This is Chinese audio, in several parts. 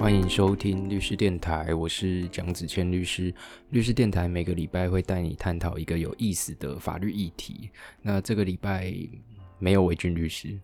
欢迎收听律师电台，我是蒋子谦律师。律师电台每个礼拜会带你探讨一个有意思的法律议题。那这个礼拜没有韦俊律师，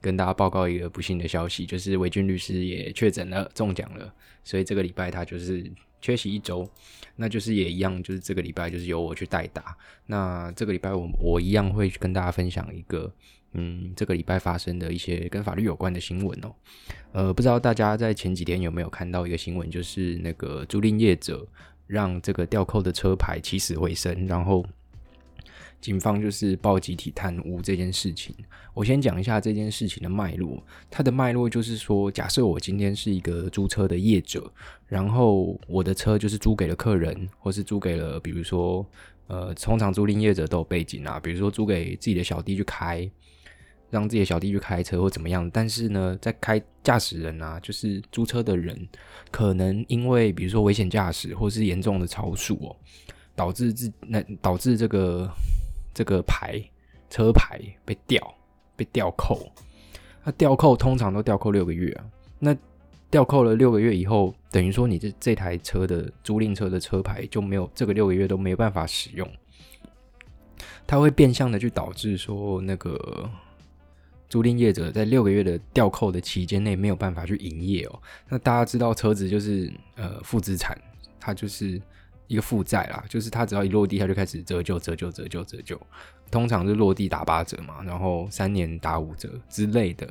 跟大家报告一个不幸的消息，就是韦俊律师也确诊了，中奖了，所以这个礼拜他就是缺席一周。那就是也一样，就是这个礼拜就是由我去代打。那这个礼拜我我一样会跟大家分享一个。嗯，这个礼拜发生的一些跟法律有关的新闻哦，呃，不知道大家在前几天有没有看到一个新闻，就是那个租赁业者让这个吊扣的车牌起死回生，然后警方就是报集体贪污这件事情。我先讲一下这件事情的脉络，它的脉络就是说，假设我今天是一个租车的业者，然后我的车就是租给了客人，或是租给了，比如说，呃，通常租赁业者都有背景啊，比如说租给自己的小弟去开。让自己的小弟去开车或怎么样，但是呢，在开驾驶人啊，就是租车的人，可能因为比如说危险驾驶或是严重的超速哦，导致自那导致这个这个牌车牌被吊被吊扣，那吊扣通常都吊扣六个月啊，那吊扣了六个月以后，等于说你这这台车的租赁车的车牌就没有这个六个月都没有办法使用，它会变相的去导致说那个。租赁业者在六个月的吊扣的期间内没有办法去营业哦。那大家知道车子就是呃负资产，它就是一个负债啦，就是它只要一落地，它就开始折旧、折旧、折旧、折旧。通常是落地打八折嘛，然后三年打五折之类的。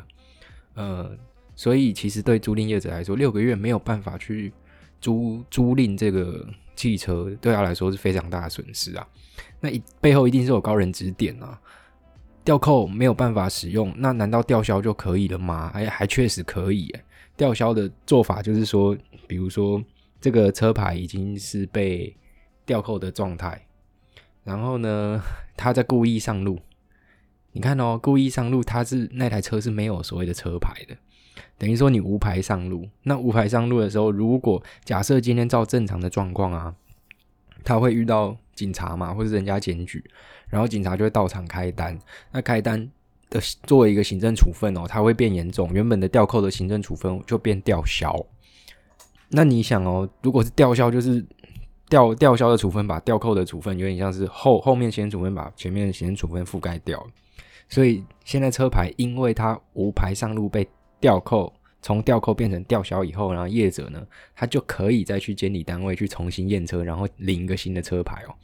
呃，所以其实对租赁业者来说，六个月没有办法去租租赁这个汽车，对他来说是非常大的损失啊。那一背后一定是有高人指点啊。吊扣没有办法使用，那难道吊销就可以了吗？哎，还确实可以。吊销的做法就是说，比如说这个车牌已经是被吊扣的状态，然后呢，他在故意上路。你看哦，故意上路，他是那台车是没有所谓的车牌的，等于说你无牌上路。那无牌上路的时候，如果假设今天照正常的状况啊，他会遇到警察嘛，或者人家检举。然后警察就会到场开单，那开单的作为一个行政处分哦，它会变严重，原本的吊扣的行政处分就变吊销。那你想哦，如果是吊销，就是吊吊销的处分把吊扣的处分有点像是后后面行政处分把前面行政处分覆盖掉，所以现在车牌因为它无牌上路被吊扣。从吊扣变成吊销以后，然后业者呢，他就可以再去监理单位去重新验车，然后领一个新的车牌哦。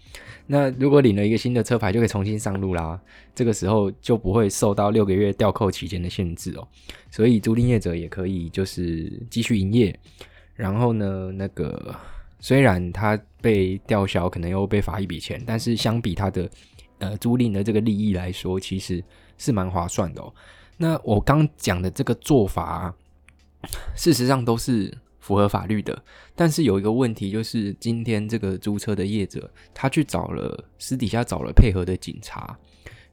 那如果领了一个新的车牌，就可以重新上路啦。这个时候就不会受到六个月吊扣期间的限制哦。所以租赁业者也可以就是继续营业。然后呢，那个虽然他被吊销，可能又被罚一笔钱，但是相比他的呃租赁的这个利益来说，其实是蛮划算的哦。那我刚讲的这个做法。事实上都是符合法律的，但是有一个问题，就是今天这个租车的业者，他去找了私底下找了配合的警察，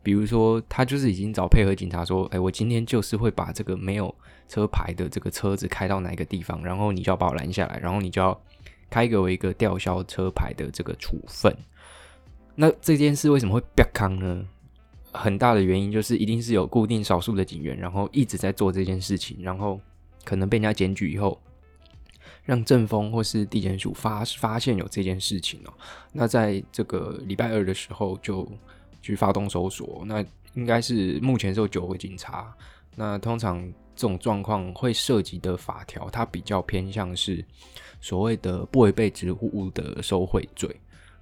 比如说他就是已经找配合警察说，哎，我今天就是会把这个没有车牌的这个车子开到哪一个地方，然后你就要把我拦下来，然后你就要开给我一个吊销车牌的这个处分。那这件事为什么会不康呢？很大的原因就是一定是有固定少数的警员，然后一直在做这件事情，然后。可能被人家检举以后，让政风或是地检署发发现有这件事情哦，那在这个礼拜二的时候就去发动搜索，那应该是目前是有九位警察。那通常这种状况会涉及的法条，它比较偏向是所谓的不违背职务的收贿罪。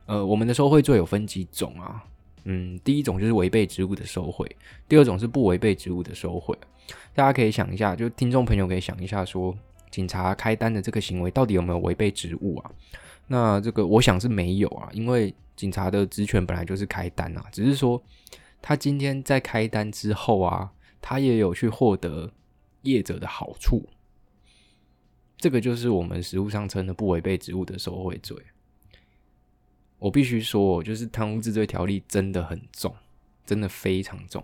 呃，我们的收贿罪有分几种啊？嗯，第一种就是违背职务的收贿，第二种是不违背职务的收贿。大家可以想一下，就听众朋友可以想一下，说警察开单的这个行为到底有没有违背职务啊？那这个我想是没有啊，因为警察的职权本来就是开单啊，只是说他今天在开单之后啊，他也有去获得业者的好处，这个就是我们实务上称的不违背职务的受贿罪。我必须说，就是贪污治罪条例真的很重，真的非常重。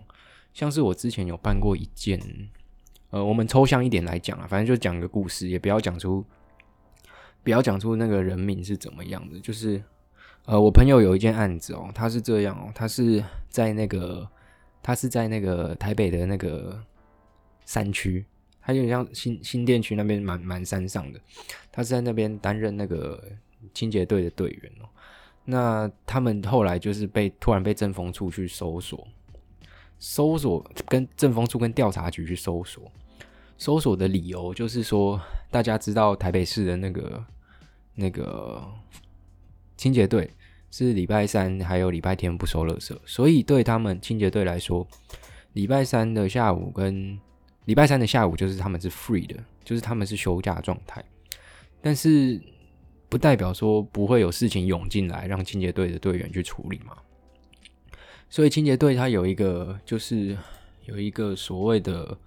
像是我之前有办过一件，呃，我们抽象一点来讲啊，反正就讲个故事，也不要讲出，不要讲出那个人名是怎么样的。就是，呃，我朋友有一件案子哦，他是这样哦，他是在那个，他是在那个台北的那个山区，它有点像新新店区那边蛮蛮山上的，他是在那边担任那个清洁队的队员哦。那他们后来就是被突然被政风处去搜索，搜索跟政风处跟调查局去搜索，搜索的理由就是说，大家知道台北市的那个那个清洁队是礼拜三还有礼拜天不收垃圾，所以对他们清洁队来说，礼拜三的下午跟礼拜三的下午就是他们是 free 的，就是他们是休假状态，但是。不代表说不会有事情涌进来，让清洁队的队员去处理嘛？所以清洁队他有一个，就是有一个所谓的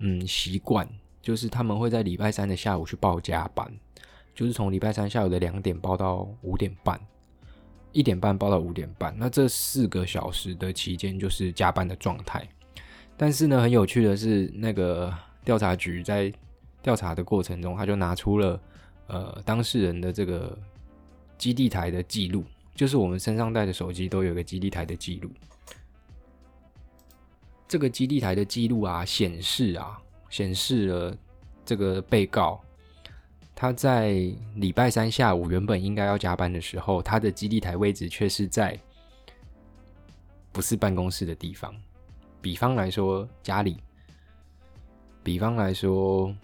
嗯习惯，就是他们会在礼拜三的下午去报加班，就是从礼拜三下午的两点报到五点半，一点半报到五点半。那这四个小时的期间就是加班的状态。但是呢，很有趣的是，那个调查局在调查的过程中，他就拿出了。呃，当事人的这个基地台的记录，就是我们身上带的手机都有个基地台的记录。这个基地台的记录啊，显示啊，显示了这个被告他在礼拜三下午原本应该要加班的时候，他的基地台位置却是在不是办公室的地方。比方来说，家里；比方来说，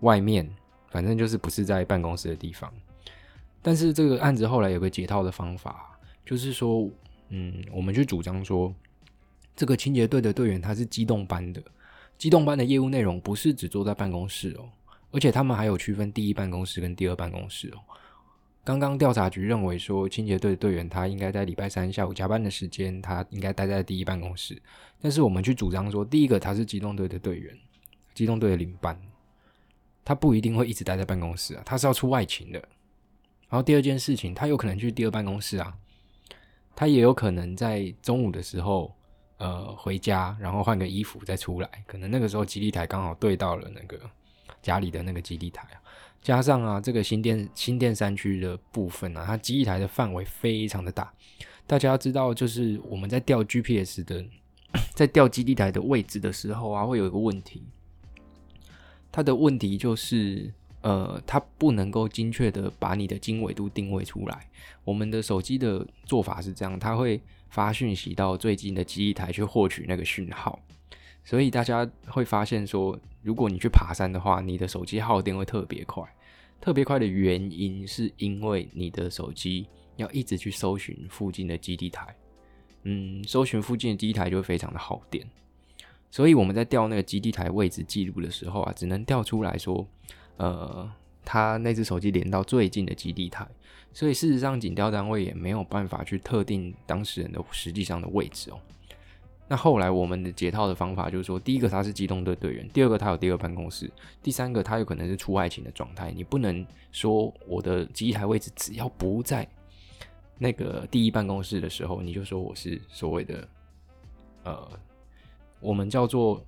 外面。反正就是不是在办公室的地方，但是这个案子后来有个解套的方法，就是说，嗯，我们去主张说，这个清洁队的队员他是机动班的，机动班的业务内容不是只坐在办公室哦，而且他们还有区分第一办公室跟第二办公室哦。刚刚调查局认为说，清洁队的队员他应该在礼拜三下午加班的时间，他应该待在第一办公室，但是我们去主张说，第一个他是机动队的队员，机动队的领班。他不一定会一直待在办公室啊，他是要出外勤的。然后第二件事情，他有可能去第二办公室啊，他也有可能在中午的时候，呃，回家，然后换个衣服再出来。可能那个时候基地台刚好对到了那个家里的那个基地台啊。加上啊，这个新店新店山区的部分啊，它基地台的范围非常的大。大家要知道，就是我们在调 GPS 的，在调基地台的位置的时候啊，会有一个问题。它的问题就是，呃，它不能够精确的把你的经纬度定位出来。我们的手机的做法是这样，它会发讯息到最近的基地台去获取那个讯号。所以大家会发现说，如果你去爬山的话，你的手机耗电会特别快。特别快的原因是因为你的手机要一直去搜寻附近的基地台，嗯，搜寻附近的基地台就会非常的耗电。所以我们在调那个基地台位置记录的时候啊，只能调出来说，呃，他那只手机连到最近的基地台。所以事实上，警调单位也没有办法去特定当事人的实际上的位置哦。那后来我们的解套的方法就是说，第一个他是机动队队员，第二个他有第二办公室，第三个他有可能是出外勤的状态。你不能说我的机台位置只要不在那个第一办公室的时候，你就说我是所谓的呃。我们叫做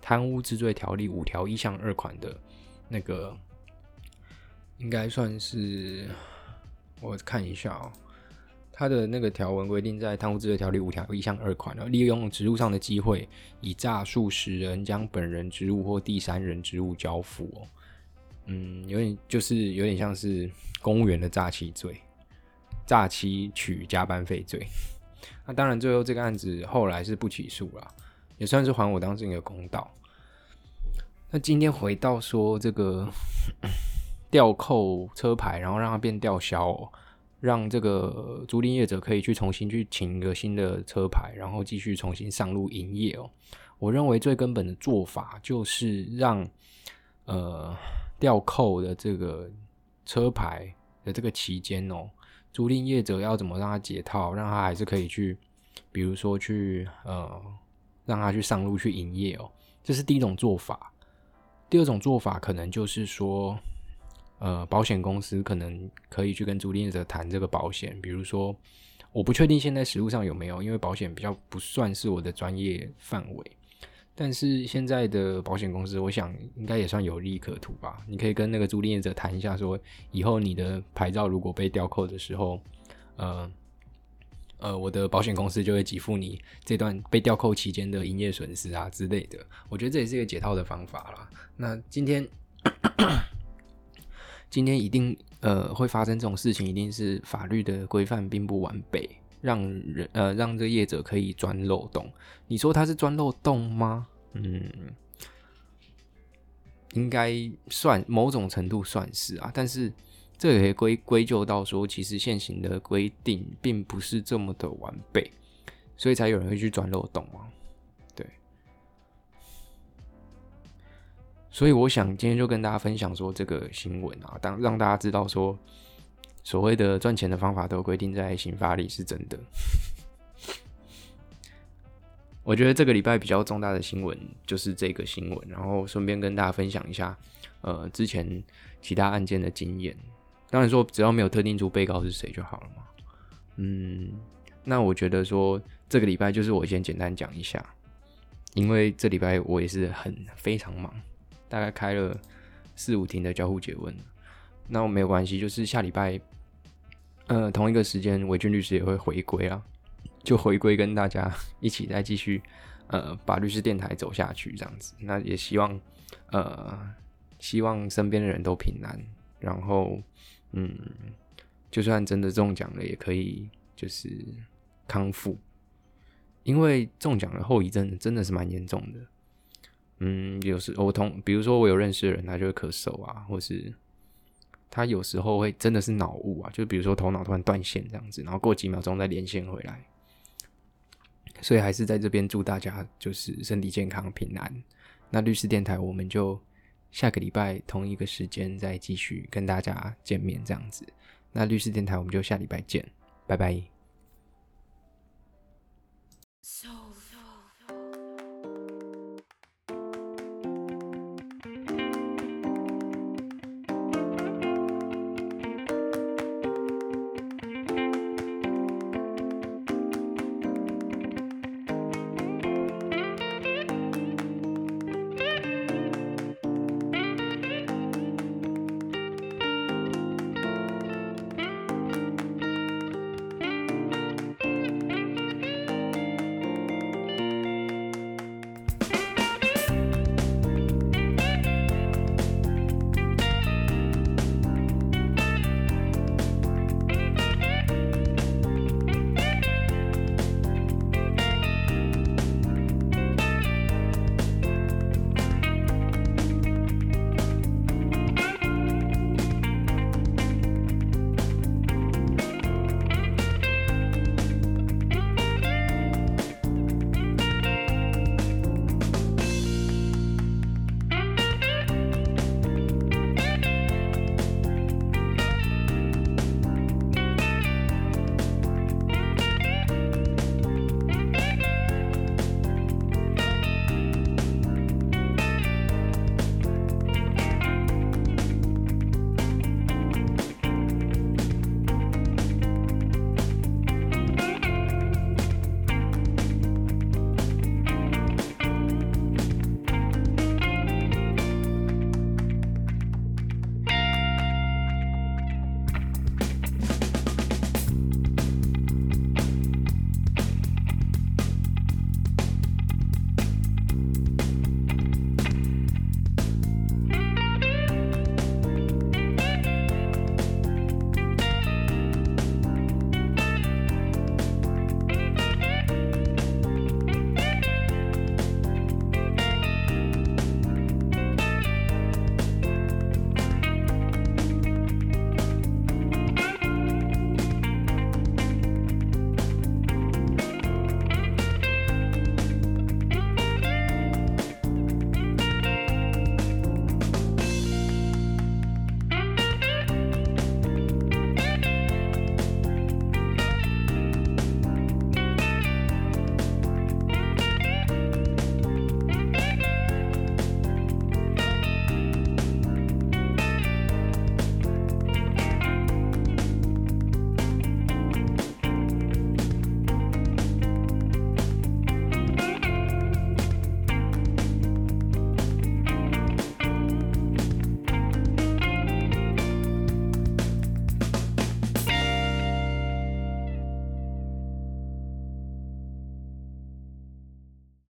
贪污治罪条例五条一项二款的那个，应该算是我看一下哦，它的那个条文规定在贪污治罪条例五条一项二款，利用职务上的机会，以诈术使人将本人职务或第三人职务交付哦，嗯，有点就是有点像是公务员的诈欺罪，诈欺取加班费罪。那当然，最后这个案子后来是不起诉了。也算是还我当时一个公道。那今天回到说这个 吊扣车牌，然后让它变吊销，让这个租赁业者可以去重新去请一个新的车牌，然后继续重新上路营业哦。我认为最根本的做法就是让呃吊扣的这个车牌的这个期间哦，租赁业者要怎么让他解套，让他还是可以去，比如说去呃。让他去上路去营业哦，这是第一种做法。第二种做法可能就是说，呃，保险公司可能可以去跟租赁者谈这个保险。比如说，我不确定现在实物上有没有，因为保险比较不算是我的专业范围。但是现在的保险公司，我想应该也算有利可图吧。你可以跟那个租赁者谈一下，说以后你的牌照如果被吊扣的时候，呃。呃，我的保险公司就会给付你这段被吊扣期间的营业损失啊之类的。我觉得这也是一个解套的方法啦。那今天，今天一定呃会发生这种事情，一定是法律的规范并不完备，让人呃让这业者可以钻漏洞。你说他是钻漏洞吗？嗯。应该算某种程度算是啊，但是这也归归咎到说，其实现行的规定并不是这么的完备，所以才有人会去钻漏洞嘛。所以我想今天就跟大家分享说这个新闻啊，当让大家知道说，所谓的赚钱的方法都规定在刑法里是真的。我觉得这个礼拜比较重大的新闻就是这个新闻，然后顺便跟大家分享一下，呃，之前其他案件的经验。当然说，只要没有特定出被告是谁就好了嘛。嗯，那我觉得说这个礼拜就是我先简单讲一下，因为这礼拜我也是很非常忙，大概开了四五庭的交互结问。那我没有关系，就是下礼拜，呃，同一个时间，韦俊律师也会回归啊。就回归跟大家 一起再继续，呃，把律师电台走下去这样子。那也希望，呃，希望身边的人都平安。然后，嗯，就算真的中奖了，也可以就是康复。因为中奖的后遗症真的是蛮严重的。嗯，有时我同，比如说我有认识的人，他就会咳嗽啊，或是他有时候会真的是脑雾啊，就比如说头脑突然断线这样子，然后过几秒钟再连线回来。所以还是在这边祝大家就是身体健康平安。那律师电台我们就下个礼拜同一个时间再继续跟大家见面这样子。那律师电台我们就下礼拜见，拜拜。So.